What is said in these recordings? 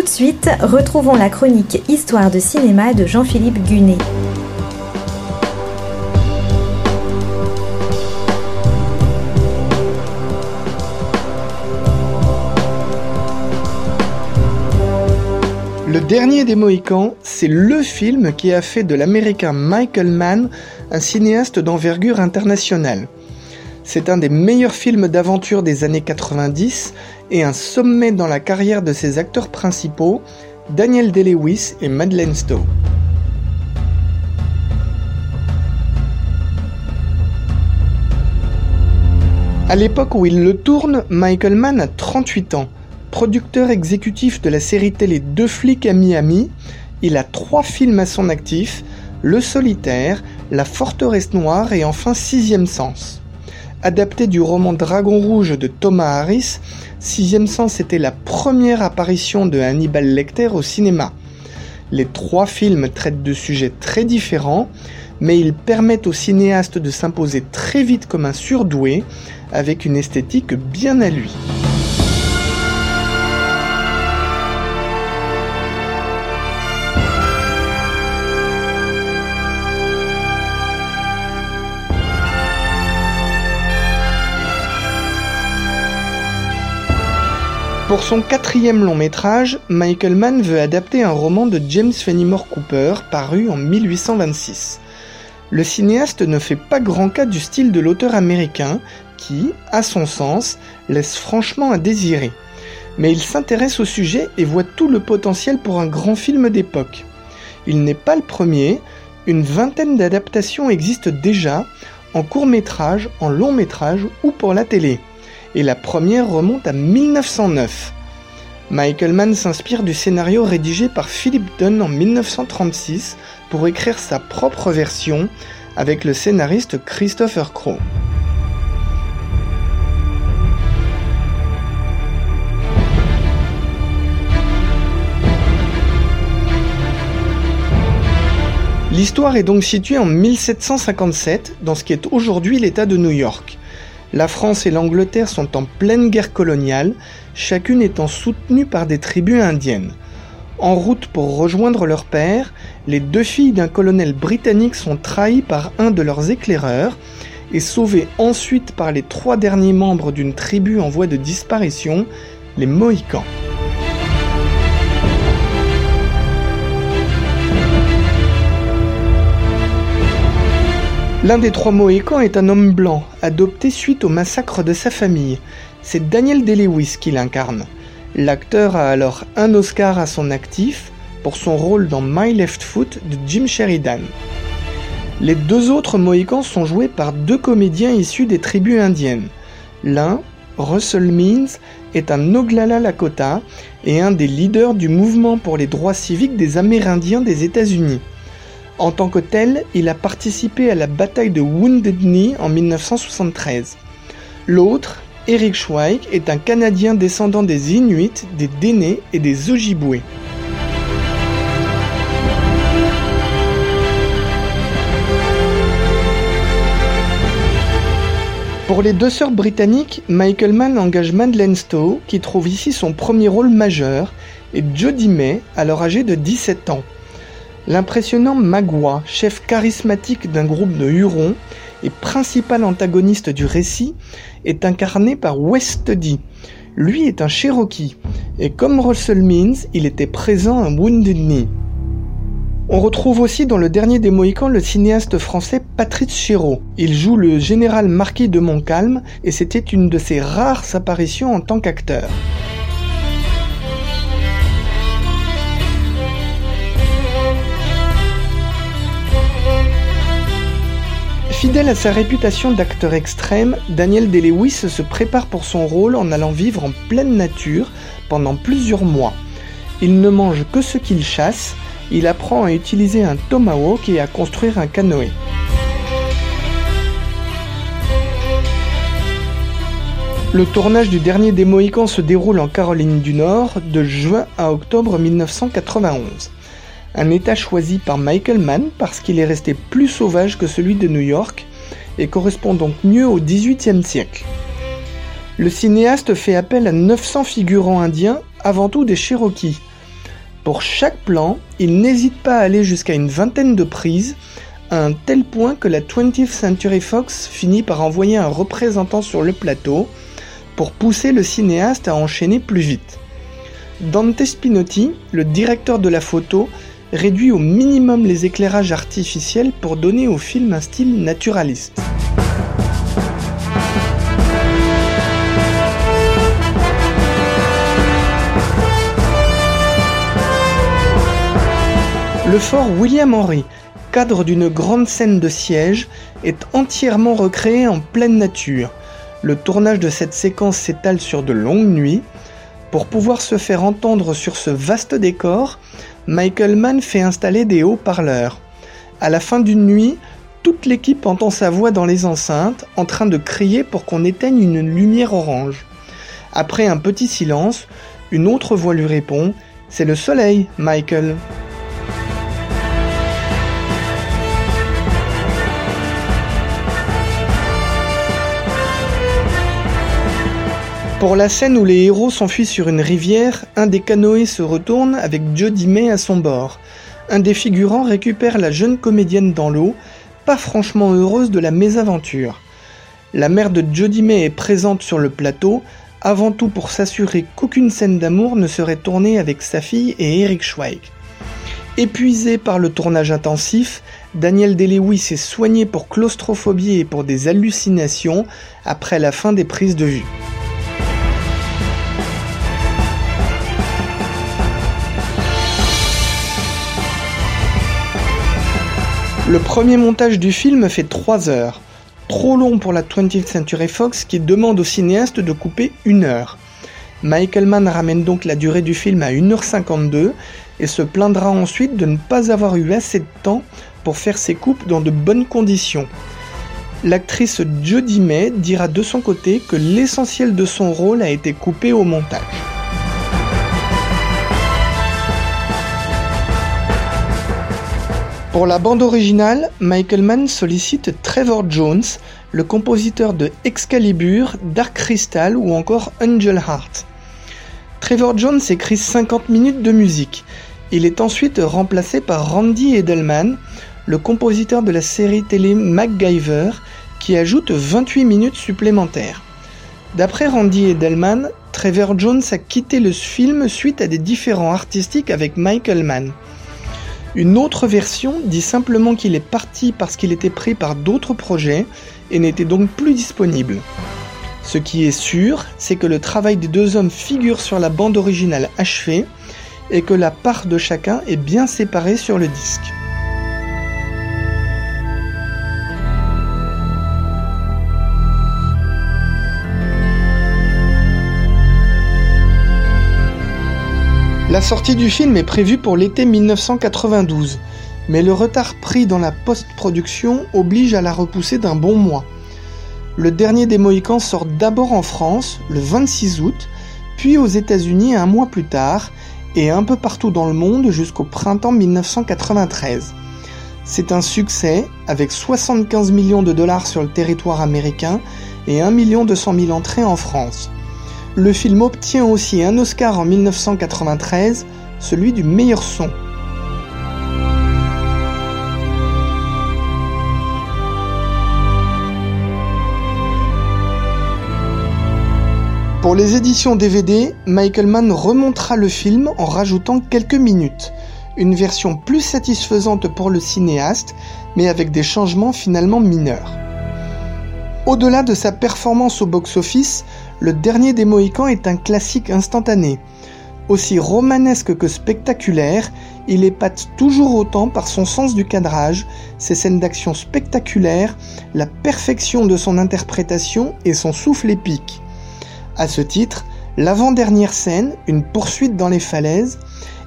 Tout de suite, retrouvons la chronique Histoire de cinéma de Jean-Philippe Gunet. Le dernier des Mohicans, c'est le film qui a fait de l'américain Michael Mann un cinéaste d'envergure internationale. C'est un des meilleurs films d'aventure des années 90 et un sommet dans la carrière de ses acteurs principaux, Daniel Day-Lewis et Madeleine Stowe. À l'époque où il le tourne, Michael Mann a 38 ans. Producteur exécutif de la série télé Deux flics à Miami, il a trois films à son actif, Le Solitaire, La Forteresse Noire et enfin Sixième Sens. Adapté du roman Dragon Rouge de Thomas Harris, Sixième Sens était la première apparition de Hannibal Lecter au cinéma. Les trois films traitent de sujets très différents, mais ils permettent au cinéaste de s'imposer très vite comme un surdoué, avec une esthétique bien à lui. Pour son quatrième long métrage, Michael Mann veut adapter un roman de James Fenimore Cooper paru en 1826. Le cinéaste ne fait pas grand cas du style de l'auteur américain qui, à son sens, laisse franchement à désirer. Mais il s'intéresse au sujet et voit tout le potentiel pour un grand film d'époque. Il n'est pas le premier, une vingtaine d'adaptations existent déjà, en court métrage, en long métrage ou pour la télé et la première remonte à 1909. Michael Mann s'inspire du scénario rédigé par Philip Dunn en 1936 pour écrire sa propre version avec le scénariste Christopher Crowe. L'histoire est donc située en 1757 dans ce qui est aujourd'hui l'État de New York. La France et l'Angleterre sont en pleine guerre coloniale, chacune étant soutenue par des tribus indiennes. En route pour rejoindre leur père, les deux filles d'un colonel britannique sont trahies par un de leurs éclaireurs et sauvées ensuite par les trois derniers membres d'une tribu en voie de disparition, les Mohicans. L'un des trois Mohicans est un homme blanc, adopté suite au massacre de sa famille. C'est Daniel Day-Lewis qui l'incarne. L'acteur a alors un Oscar à son actif pour son rôle dans My Left Foot de Jim Sheridan. Les deux autres Mohicans sont joués par deux comédiens issus des tribus indiennes. L'un, Russell Means, est un Oglala Lakota et un des leaders du mouvement pour les droits civiques des Amérindiens des États-Unis. En tant que tel, il a participé à la bataille de Wounded Knee en 1973. L'autre, Eric Schweik, est un Canadien descendant des Inuits, des Dénés et des Ojibwés. Pour les deux sœurs britanniques, Michael Mann engage Madeleine Stowe, qui trouve ici son premier rôle majeur, et Jodie May, alors âgée de 17 ans. L'impressionnant Magua, chef charismatique d'un groupe de Hurons et principal antagoniste du récit, est incarné par Wes Lui est un Cherokee, et comme Russell Means, il était présent à Wounded Knee. On retrouve aussi dans le dernier des Mohicans le cinéaste français Patrice Chéreau. Il joue le général Marquis de Montcalm et c'était une de ses rares apparitions en tant qu'acteur. Fidèle à sa réputation d'acteur extrême, Daniel Day-Lewis se prépare pour son rôle en allant vivre en pleine nature pendant plusieurs mois. Il ne mange que ce qu'il chasse, il apprend à utiliser un tomahawk et à construire un canoë. Le tournage du dernier des Mohicans se déroule en Caroline du Nord de juin à octobre 1991 un état choisi par Michael Mann parce qu'il est resté plus sauvage que celui de New York et correspond donc mieux au XVIIIe siècle. Le cinéaste fait appel à 900 figurants indiens, avant tout des Cherokees. Pour chaque plan, il n'hésite pas à aller jusqu'à une vingtaine de prises, à un tel point que la 20th Century Fox finit par envoyer un représentant sur le plateau pour pousser le cinéaste à enchaîner plus vite. Dante Spinotti, le directeur de la photo, réduit au minimum les éclairages artificiels pour donner au film un style naturaliste. Le fort William Henry, cadre d'une grande scène de siège, est entièrement recréé en pleine nature. Le tournage de cette séquence s'étale sur de longues nuits. Pour pouvoir se faire entendre sur ce vaste décor, Michael Mann fait installer des haut-parleurs. À la fin d'une nuit, toute l'équipe entend sa voix dans les enceintes, en train de crier pour qu'on éteigne une lumière orange. Après un petit silence, une autre voix lui répond C'est le soleil, Michael. Pour la scène où les héros s'enfuient sur une rivière, un des canoës se retourne avec Jodie May à son bord. Un des figurants récupère la jeune comédienne dans l'eau, pas franchement heureuse de la mésaventure. La mère de Jodie May est présente sur le plateau, avant tout pour s'assurer qu'aucune scène d'amour ne serait tournée avec sa fille et Eric Schweig. Épuisé par le tournage intensif, Daniel Day-Lewis est soigné pour claustrophobie et pour des hallucinations après la fin des prises de vue. Le premier montage du film fait 3 heures, trop long pour la 20th Century Fox qui demande au cinéaste de couper une heure. Michael Mann ramène donc la durée du film à 1h52 et se plaindra ensuite de ne pas avoir eu assez de temps pour faire ses coupes dans de bonnes conditions. L'actrice Jodie May dira de son côté que l'essentiel de son rôle a été coupé au montage. Pour la bande originale, Michael Mann sollicite Trevor Jones, le compositeur de Excalibur, Dark Crystal ou encore Angel Heart. Trevor Jones écrit 50 minutes de musique. Il est ensuite remplacé par Randy Edelman, le compositeur de la série télé MacGyver, qui ajoute 28 minutes supplémentaires. D'après Randy Edelman, Trevor Jones a quitté le film suite à des différends artistiques avec Michael Mann. Une autre version dit simplement qu'il est parti parce qu'il était pris par d'autres projets et n'était donc plus disponible. Ce qui est sûr, c'est que le travail des deux hommes figure sur la bande originale achevée et que la part de chacun est bien séparée sur le disque. La sortie du film est prévue pour l'été 1992, mais le retard pris dans la post-production oblige à la repousser d'un bon mois. Le dernier des Mohicans sort d'abord en France, le 26 août, puis aux États-Unis un mois plus tard, et un peu partout dans le monde jusqu'au printemps 1993. C'est un succès, avec 75 millions de dollars sur le territoire américain et 1 200 000 entrées en France. Le film obtient aussi un Oscar en 1993, celui du meilleur son. Pour les éditions DVD, Michael Mann remontera le film en rajoutant quelques minutes. Une version plus satisfaisante pour le cinéaste, mais avec des changements finalement mineurs. Au-delà de sa performance au box-office, le dernier des Mohicans est un classique instantané. Aussi romanesque que spectaculaire, il épate toujours autant par son sens du cadrage, ses scènes d'action spectaculaires, la perfection de son interprétation et son souffle épique. À ce titre, l'avant-dernière scène, une poursuite dans les falaises,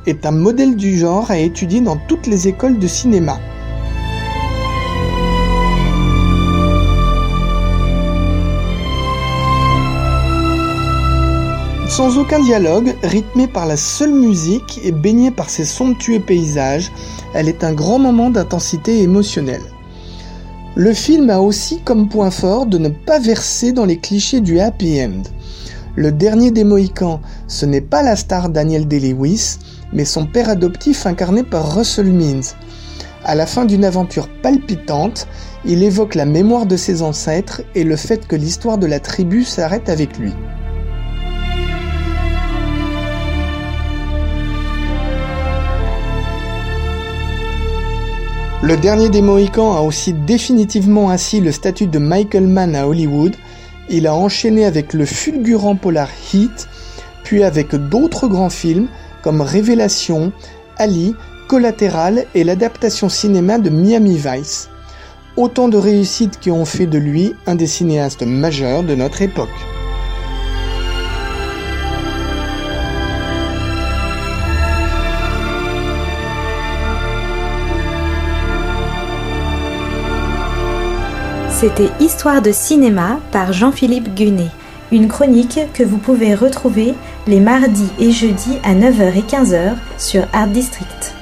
est un modèle du genre à étudier dans toutes les écoles de cinéma. Sans aucun dialogue, rythmée par la seule musique et baignée par ses somptueux paysages, elle est un grand moment d'intensité émotionnelle. Le film a aussi comme point fort de ne pas verser dans les clichés du happy end. Le dernier des Mohicans, ce n'est pas la star Daniel Day-Lewis, mais son père adoptif incarné par Russell Means. À la fin d'une aventure palpitante, il évoque la mémoire de ses ancêtres et le fait que l'histoire de la tribu s'arrête avec lui. Le dernier des Mohicans a aussi définitivement assis le statut de Michael Mann à Hollywood. Il a enchaîné avec le fulgurant polar Heat, puis avec d'autres grands films comme Révélation, Ali, Collatéral et l'adaptation cinéma de Miami Vice. Autant de réussites qui ont fait de lui un des cinéastes majeurs de notre époque. C'était Histoire de cinéma par Jean-Philippe Gunet. Une chronique que vous pouvez retrouver les mardis et jeudis à 9h et 15h sur Art District.